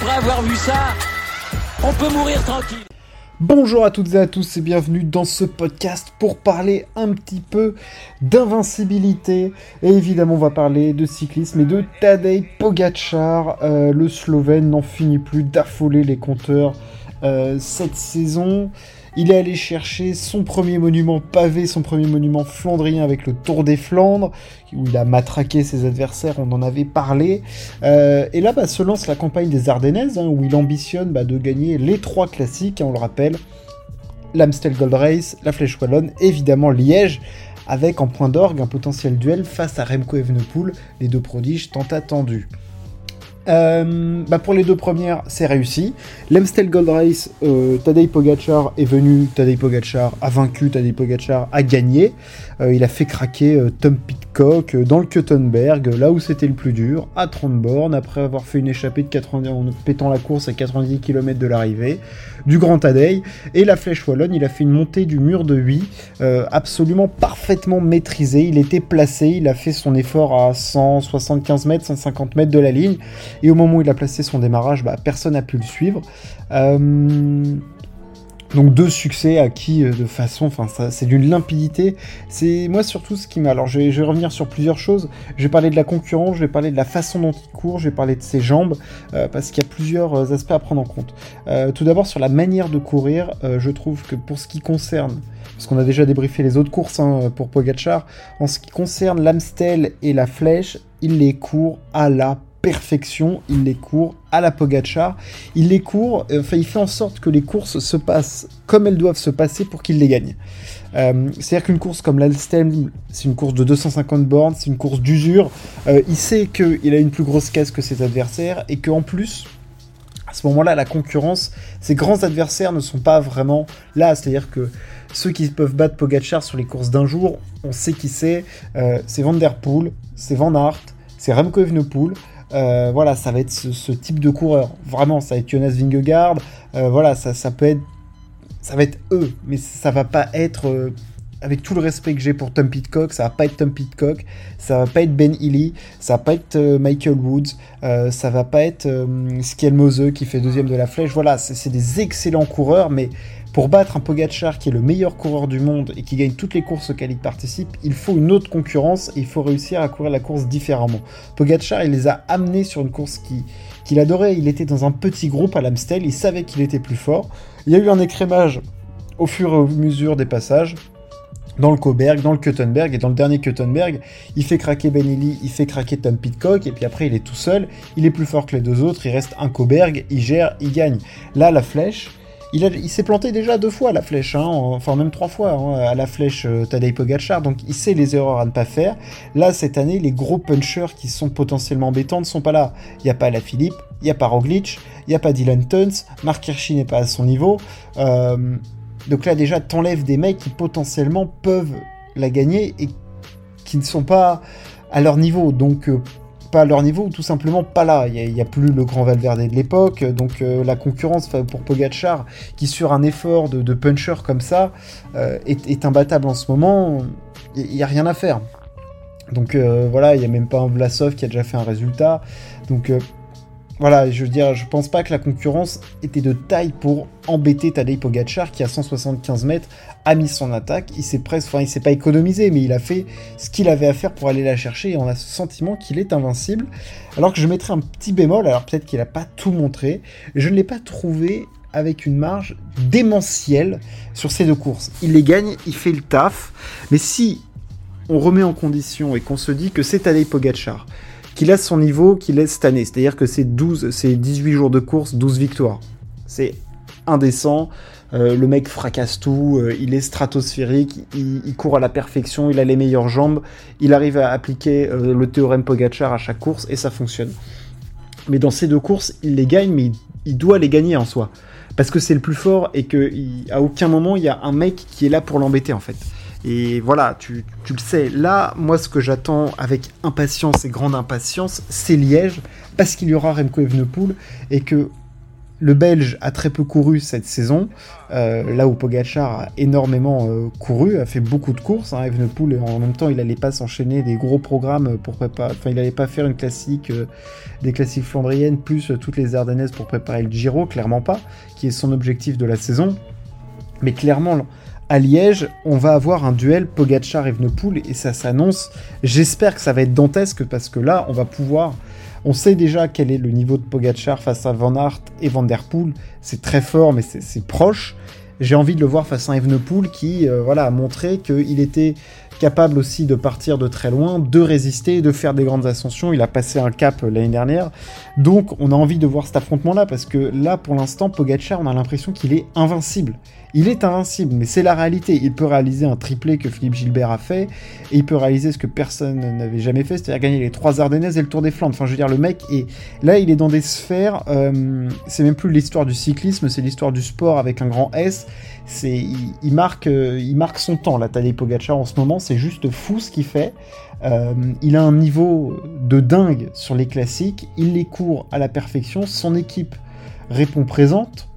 après avoir vu ça, on peut mourir tranquille. Bonjour à toutes et à tous et bienvenue dans ce podcast pour parler un petit peu d'invincibilité. Et évidemment, on va parler de cyclisme et de Tadej Pogacar. Euh, le Slovène n'en finit plus d'affoler les compteurs euh, cette saison. Il est allé chercher son premier monument pavé, son premier monument flandrien avec le Tour des Flandres, où il a matraqué ses adversaires, on en avait parlé. Euh, et là, bah, se lance la campagne des Ardennaises, hein, où il ambitionne bah, de gagner les trois classiques, hein, on le rappelle, l'Amstel Gold Race, la Flèche Wallonne, évidemment Liège, avec en point d'orgue un potentiel duel face à Remco Evenepoel, les deux prodiges tant attendus. Euh, bah pour les deux premières, c'est réussi. L'Amstel Gold Race, euh, Tadej Pogacar est venu, Tadej Pogacar a vaincu, Tadej Pogacar a gagné. Euh, il a fait craquer euh, Tom Pitcock euh, dans le Kuttenberg, là où c'était le plus dur, à 30 bornes, après avoir fait une échappée de 90, en pétant la course à 90 km de l'arrivée, du Grand Tadej. Et la Flèche Wallonne, il a fait une montée du mur de 8, absolument parfaitement maîtrisée. Il était placé, il a fait son effort à 175 mètres, 150 mètres de la ligne. Et au moment où il a placé son démarrage, bah, personne n'a pu le suivre. Euh, donc deux succès acquis de façon, enfin c'est d'une limpidité. C'est moi surtout ce qui m'a. Alors je vais, revenir sur plusieurs choses. Je vais parler de la concurrence, je vais parler de la façon dont il court, je vais parler de ses jambes euh, parce qu'il y a plusieurs euh, aspects à prendre en compte. Euh, tout d'abord sur la manière de courir, je trouve que pour ce qui concerne, parce qu'on a déjà débriefé les autres courses hein, pour Pogachar, en ce qui concerne l'Amstel et la Flèche, il les court à la perfection, il les court à la Pogacar, il les court, euh, enfin il fait en sorte que les courses se passent comme elles doivent se passer pour qu'il les gagne. Euh, C'est-à-dire qu'une course comme l'Alstem, c'est une course de 250 bornes, c'est une course d'usure, euh, il sait qu'il a une plus grosse caisse que ses adversaires et qu'en plus, à ce moment-là, la concurrence, ses grands adversaires ne sont pas vraiment là, c'est-à-dire que ceux qui peuvent battre Pogacar sur les courses d'un jour, on sait qui c'est, c'est Van Der Poel, c'est Van Aert, c'est Remco Evenepoel, euh, voilà, ça va être ce, type de coureur. Vraiment, ça va être Jonas Vingegaard. Euh, voilà, ça, ça peut être, ça va être eux, mais ça va pas être. Euh, avec tout le respect que j'ai pour Tom Pitcock, ça va pas être Tom Pitcock, ça va pas être Ben Healy, ça va pas être Michael Woods, ça va pas être Mose qui fait deuxième de la flèche. Voilà, c'est des excellents coureurs, mais pour battre un Pogachar qui est le meilleur coureur du monde et qui gagne toutes les courses auxquelles il participe, il faut une autre concurrence et il faut réussir à courir la course différemment. Pogachar, il les a amenés sur une course qui qu'il adorait. Il était dans un petit groupe à l'Amstel, il savait qu'il était plus fort. Il y a eu un écrémage au fur et à mesure des passages dans le Coburg, dans le Kuttenberg, et dans le dernier Kuttenberg, il fait craquer Benelli, il fait craquer Tom Pitcock, et puis après il est tout seul, il est plus fort que les deux autres, il reste un Coburg, il gère, il gagne. Là, la flèche, il, s'est planté déjà deux fois à la flèche, hein, enfin même trois fois hein, à la flèche euh, Tadej Pogacar, donc il sait les erreurs à ne pas faire. Là, cette année, les gros punchers qui sont potentiellement embêtants ne sont pas là. Il n'y a pas la Philippe, il n'y a pas Roglic, il n'y a pas Dylan Tuns, Mark Hirschi n'est pas à son niveau. Euh, donc là, déjà, t'enlèves des mecs qui potentiellement peuvent la gagner et qui ne sont pas à leur niveau. Donc euh, pas à leur niveau ou tout simplement pas là. Il n'y a, plus le grand Valverde de l'époque, donc euh, la concurrence pour Pogachar, qui sur un effort de, puncher comme ça, euh, est, imbattable en ce moment, il n'y a rien à faire. Donc voilà, il n'y a même pas un Vlasov qui a déjà fait un résultat. Donc voilà, je veux dire, je pense pas que la concurrence était de taille pour embêter Tadej Pogacar qui à 175 mètres a mis son attaque. Il s'est presque, enfin, il s'est pas économisé, mais il a fait ce qu'il avait à faire pour aller la chercher et on a ce sentiment qu'il est invincible. Alors que je mettrais un petit bémol, alors peut-être qu'il a pas tout montré, je ne l'ai pas trouvé avec une marge démentielle sur ces deux courses. Il les gagne, il fait le taf, mais si on remet en condition et qu'on se dit que c'est Tadej Pogacar, qu'il a son niveau qu'il est cette année. C'est-à-dire que c'est 12, c'est 18 jours de course, 12 victoires. C'est indécent. Euh, le mec fracasse tout, euh, il est stratosphérique, il, court à la perfection, il a les meilleures jambes, il arrive à appliquer euh, le théorème Pogachar à chaque course et ça fonctionne. Mais dans ces deux courses, il les gagne, mais il, doit les gagner en soi. Parce que c'est le plus fort et qu'à aucun moment il y a un mec qui est là pour l'embêter en fait. Et voilà, tu, le sais. Là, moi, ce que j'attends avec impatience et grande impatience, c'est Liège, parce qu'il y aura Remco Evenepoel, et que le Belge a très peu couru cette saison, euh, là où Pogachar a énormément euh, couru, a fait beaucoup de courses. Hein, Evenepoel, en même temps, il n'allait pas s'enchaîner des gros programmes pour préparer. Enfin, il n'allait pas faire une classique, euh, des classiques flandriennes plus toutes les Ardennaises pour préparer le Giro, clairement pas, qui est son objectif de la saison. Mais clairement, à Liège, on va avoir un duel Pogachar-Evenepoel et ça s'annonce. J'espère que ça va être dantesque parce que là, on va pouvoir on sait déjà quel est le niveau de Pogachar face à Van Aert et Van Der Poel. C'est très fort, mais c'est proche. J'ai envie de le voir face à Evenepoel qui euh, voilà, a montré qu'il était capable aussi de partir de très loin, de résister, de faire des grandes ascensions. Il a passé un cap l'année dernière. Donc on a envie de voir cet affrontement-là parce que là, pour l'instant, Pogachar, on a l'impression qu'il est invincible. Il est invincible, mais c'est la réalité. Il peut réaliser un triplé que Philippe Gilbert a fait, et il peut réaliser ce que personne n'avait jamais fait, c'est-à-dire gagner les trois Ardennaises et le Tour des Flandres. Enfin, je veux dire, le mec est là, il est dans des sphères. Euh, c'est même plus l'histoire du cyclisme, c'est l'histoire du sport avec un grand S. Il, marque, euh, il marque son temps. La Tadej Pogacar en ce moment, c'est juste fou ce qu'il fait. Euh, il a un niveau de dingue sur les classiques. Il les court à la perfection. Son équipe répond présente.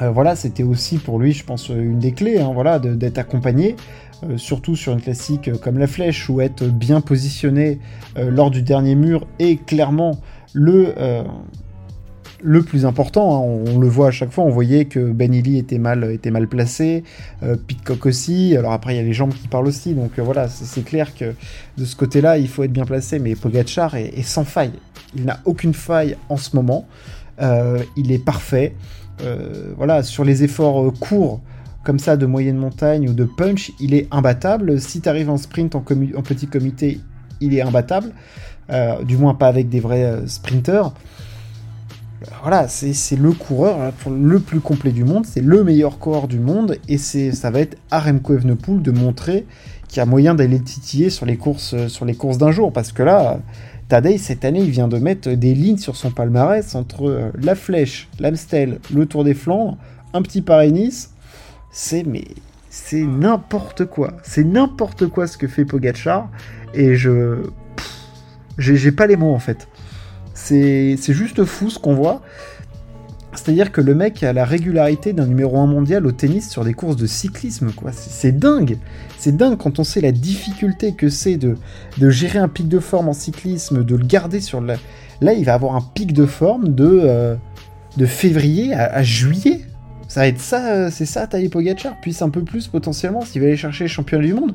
Euh, voilà, c'était aussi pour lui, je pense, une des clés, hein, voilà, d'être accompagné, euh, surtout sur une classique comme la Flèche, où être bien positionné lors du dernier mur est clairement le, le plus important. Hein. On, le voit à chaque fois, on voyait que Ben était mal, était mal placé, Pitcock aussi, alors après il y a les jambes qui parlent aussi, donc voilà, c'est clair que de ce côté-là, il faut être bien placé, mais Pogachar est sans faille. Il n'a aucune faille en ce moment, il est parfait. Euh, voilà, sur les efforts euh, courts, comme ça, de moyenne montagne ou de punch, il est imbattable. Si tu arrives en sprint en, petit comité, il est imbattable. Euh, du moins pas avec des vrais sprinters. Voilà, c'est le coureur le plus complet du monde, c'est le meilleur coureur du monde, et ça va être à Remco de montrer qu'il y a moyen d'aller titiller sur les courses, sur les courses d'un jour, parce que là, Tadej, cette année, il vient de mettre des lignes sur son palmarès entre euh, la Flèche, l'Amstel, le Tour des Flandres, un petit Paris-Nice. C'est mais c'est n'importe quoi. C'est n'importe quoi ce que fait Pogachar. Et je. J'ai pas les mots en fait. C'est juste fou ce qu'on voit. C'est-à-dire que le mec a la régularité d'un numéro 1 mondial au tennis sur des courses de cyclisme, quoi. C'est dingue. C'est dingue quand on sait la difficulté que c'est de, gérer un pic de forme en cyclisme, de le garder sur la... Là, il va avoir un pic de forme de, euh, février à, juillet. Ça va être ça, euh, c'est ça, Tadej Pogacar, puis un peu plus potentiellement s'il va aller chercher les championnats du monde.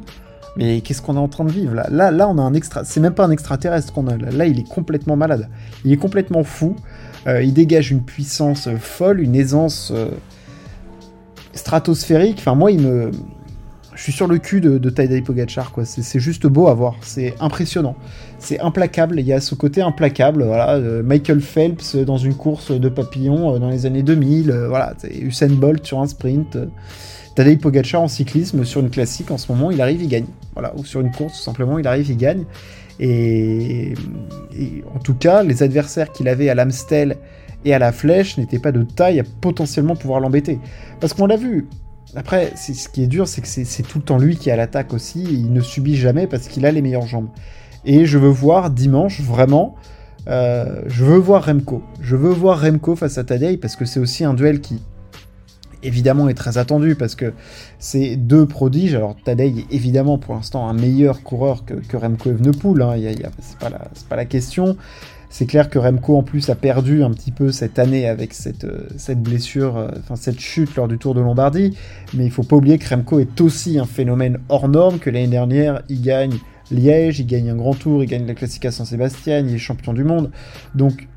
Mais qu'est-ce qu'on est en train de vivre là? Là, on a un extra. C'est même pas un extraterrestre qu'on a. Là. il est complètement malade. Il est complètement fou. Euh, il dégage une puissance folle, une aisance euh, stratosphérique. Enfin, moi, il me. Je suis sur le cul de, de Tadej Pogacar. C'est juste beau à voir. C'est impressionnant. C'est implacable. Il y a ce côté implacable. Voilà, euh, Michael Phelps dans une course de papillon dans les années 2000. voilà, Usain Bolt sur un sprint. Tadej Pogacar en cyclisme sur une classique en ce moment, il arrive, il gagne. Voilà, ou sur une course tout simplement, il arrive, il gagne. Et, en tout cas, les adversaires qu'il avait à l'Amstel et à la Flèche n'étaient pas de taille à potentiellement pouvoir l'embêter. Parce qu'on l'a vu. Après, ce qui est dur, c'est que c'est tout le temps lui qui est à l'attaque aussi. il ne subit jamais parce qu'il a les meilleures jambes. Et je veux voir dimanche vraiment. Euh, je veux voir Remco. Je veux voir Remco face à Tadej parce que c'est aussi un duel qui évidemment est très attendu parce que c'est deux prodiges. Alors Tadej est évidemment pour l'instant un meilleur coureur que, Remco Evenepoel, hein. c'est pas, pas, la question. C'est clair que Remco en plus a perdu un petit peu cette année avec cette, euh, blessure, euh, cette chute lors du Tour de Lombardie, mais il faut pas oublier que Remco est aussi un phénomène hors norme, que l'année dernière il gagne Liège, il gagne un grand tour, il gagne la Classica San Sébastien, il est champion du monde. Donc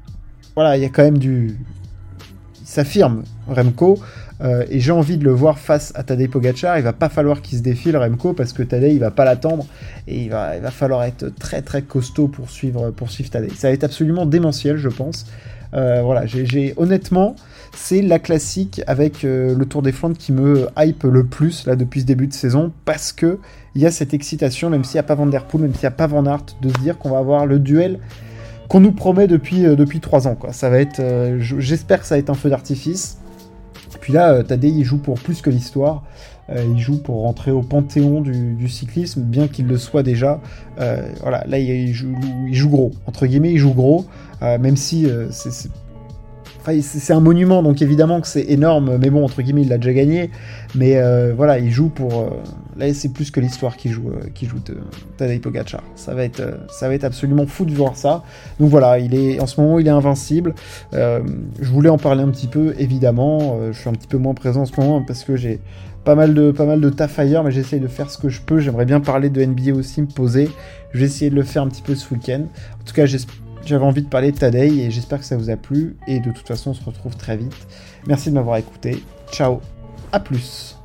voilà, il y a quand même du, s'affirme, Remco, euh, et j'ai envie de le voir face à Tadej Pogacar. Il va pas falloir qu'il se défile, Remco, parce que Tadej, il va pas l'attendre, et il va, il va falloir être très très costaud pour suivre, pour suivre Tadej. Ça va être absolument démentiel, je pense. Euh, voilà, j'ai honnêtement, c'est la classique avec euh, le Tour des Flandres qui me hype le plus là depuis ce début de saison parce que il y a cette excitation, même s'il n'y a pas Van Der Poel, même s'il n'y a pas Van Aert, de se dire qu'on va avoir le duel qu'on nous promet depuis, depuis 3 ans. Ça va être, j'espère que ça va être un feu d'artifice. Puis là, euh, Tadej, il joue pour plus que l'histoire. il joue pour rentrer au panthéon du, cyclisme, bien qu'il le soit déjà. voilà, là, il joue, il joue, gros. Entre guillemets, il joue gros, même si c'est c'est un monument, donc évidemment que c'est énorme, mais bon, entre guillemets, il l'a déjà gagné. Mais euh, voilà, il joue pour. Euh, là, c'est plus que l'histoire qui joue, euh, qui joue. Ça va, être, ça va être absolument fou de voir ça. Donc voilà, il est, en ce moment, il est invincible. je voulais en parler un petit peu, évidemment. je suis un petit peu moins présent en ce moment parce que j'ai pas mal de, pas mal de taf ailleurs, mais j'essaye de faire ce que je peux. J'aimerais bien parler de NBA aussi, me poser. Je vais essayer de le faire un petit peu ce week-end. En tout cas, j'espère j'avais envie de parler de Tadei et j'espère que ça vous a plu. Et de toute façon, on se retrouve très vite. Merci de m'avoir écouté. Ciao, à plus.